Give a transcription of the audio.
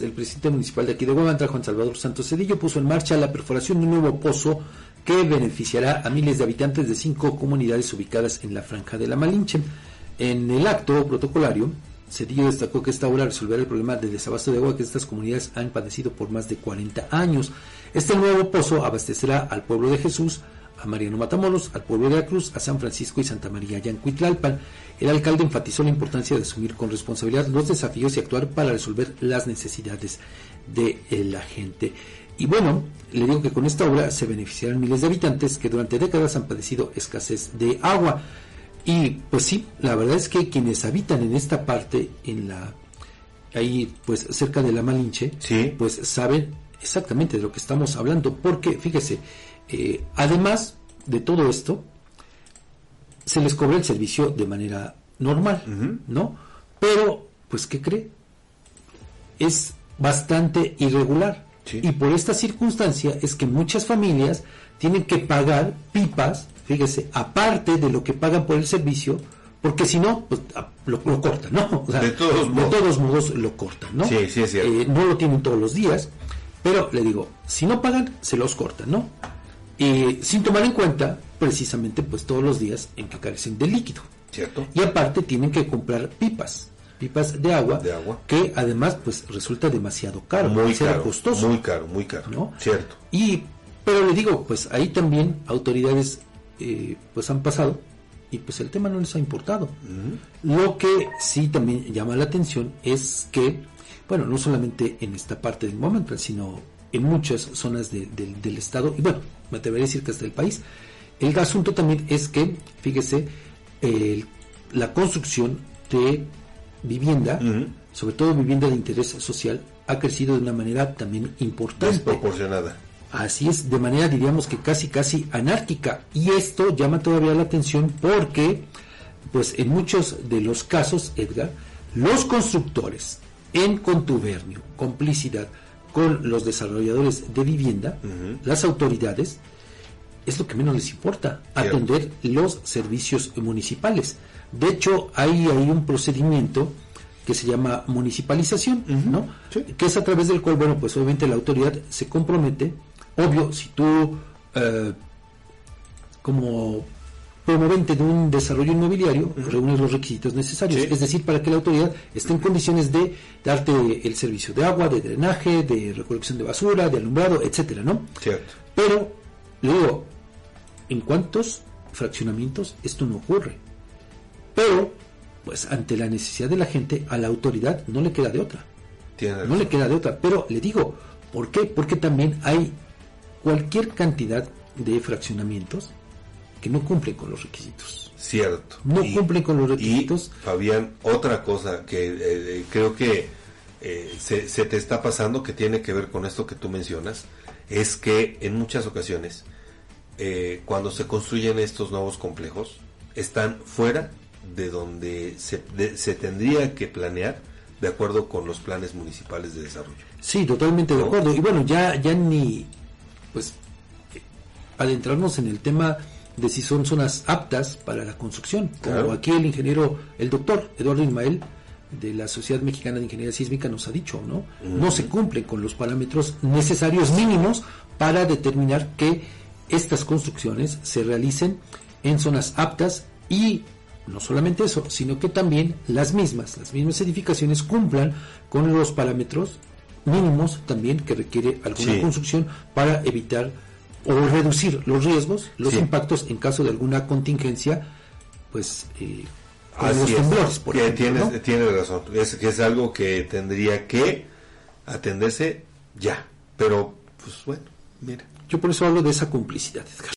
el presidente municipal de aquí de Guadalajara, Juan Salvador Santos Cedillo, puso en marcha la perforación de un nuevo pozo que beneficiará a miles de habitantes de cinco comunidades ubicadas en la franja de la Malinche. En el acto protocolario, Cedillo destacó que esta obra resolverá el problema de desabasto de agua que estas comunidades han padecido por más de 40 años. Este nuevo pozo abastecerá al pueblo de Jesús, a Mariano Matamoros, al pueblo de la Cruz, a San Francisco y Santa María Yancuitlalpan. El alcalde enfatizó la importancia de asumir con responsabilidad los desafíos y actuar para resolver las necesidades de la gente. Y bueno, le digo que con esta obra se beneficiarán miles de habitantes que durante décadas han padecido escasez de agua. Y pues sí, la verdad es que quienes habitan en esta parte, en la ahí pues cerca de la Malinche, Sí. pues saben exactamente de lo que estamos hablando, porque fíjese, eh, además de todo esto, se les cobra el servicio de manera normal, ¿no? Pero, pues, ¿qué cree? Es bastante irregular. Sí. Y por esta circunstancia es que muchas familias tienen que pagar pipas, fíjese, aparte de lo que pagan por el servicio, porque si no, pues, lo, lo cortan, ¿no? O sea, De todos modos. todos modos lo cortan, ¿no? Sí, sí, es cierto. Eh, no lo tienen todos los días, pero le digo, si no pagan, se los cortan, ¿no? Y sin tomar en cuenta, precisamente, pues todos los días en que carecen de líquido. ¿Cierto? Y aparte tienen que comprar pipas, pipas de agua, De agua. que además pues resulta demasiado caro, Muy caro. costoso. Muy caro, muy caro. ¿no? Cierto. Y, pero le digo, pues ahí también autoridades eh, pues han pasado y pues el tema no les ha importado. Lo que sí también llama la atención es que, bueno, no solamente en esta parte del momento, sino en muchas zonas de- del- del estado, y bueno, me atrevería a decir que hasta el país, el asunto también es que, fíjese, la construcción de vivienda, sobre todo vivienda de interés social, ha crecido de una manera también importante. Desproporcionada. Así es, de manera diríamos que casi casi anárquica. Y esto llama todavía la atención porque, pues en muchos de los casos, Edgar, los constructores, en contubernio, complicidad con los desarrolladores de vivienda, las autoridades, es lo que menos les importa, Cierto. atender los servicios municipales. De hecho, hay ahí un procedimiento que se llama municipalización, ¿no? Sí. Que es a través del cual, bueno, pues obviamente la autoridad se compromete, obvio, si tú eh, como promovente de un desarrollo inmobiliario reúnes los requisitos necesarios, Sí. es decir, para que la autoridad esté en condiciones de darte el servicio de agua, de drenaje, de recolección de basura, de alumbrado, etcétera, ¿no? Cierto. Pero, le digo, ¿en cuántos fraccionamientos esto no ocurre? Pero, pues ante la necesidad de la gente, a la autoridad no le queda de otra. Tiene No le queda de otra. Pero le digo, ¿por qué? Porque también hay cualquier cantidad de fraccionamientos que no cumplen con los requisitos. Cierto. No Y- cumplen con los Y, requisitos. Fabián, otra cosa que eh, eh, creo que eh, se, se te está pasando, que tiene que ver con esto que tú mencionas, es que en muchas ocasiones, eh, cuando se construyen estos nuevos complejos, están fuera de donde se, de- se tendría que planear de acuerdo con los planes municipales de desarrollo. Sí, totalmente de acuerdo. Y bueno, ya, ya ni, pues, adentrarnos en el tema de si son zonas aptas para la construcción. Como aquí el ingeniero, el doctor Eduardo Ismael, de la Sociedad Mexicana de Ingeniería Sísmica, nos ha dicho, ¿no? No se cumplen con los parámetros necesarios mínimos para determinar que estas construcciones se realicen en zonas aptas y no solamente eso, sino que también las mismas, las mismas edificaciones cumplan con los parámetros mínimos también que requiere alguna Sí. construcción para evitar o reducir los riesgos, los Sí. impactos en caso de alguna contingencia, pues eh, Así los es. temblores, por ejemplo, tienes, ¿no? tienes razón. Es que es algo que tendría que atenderse ya. Pero, pues bueno, mira. Yo por eso hablo de esa complicidad, Edgar.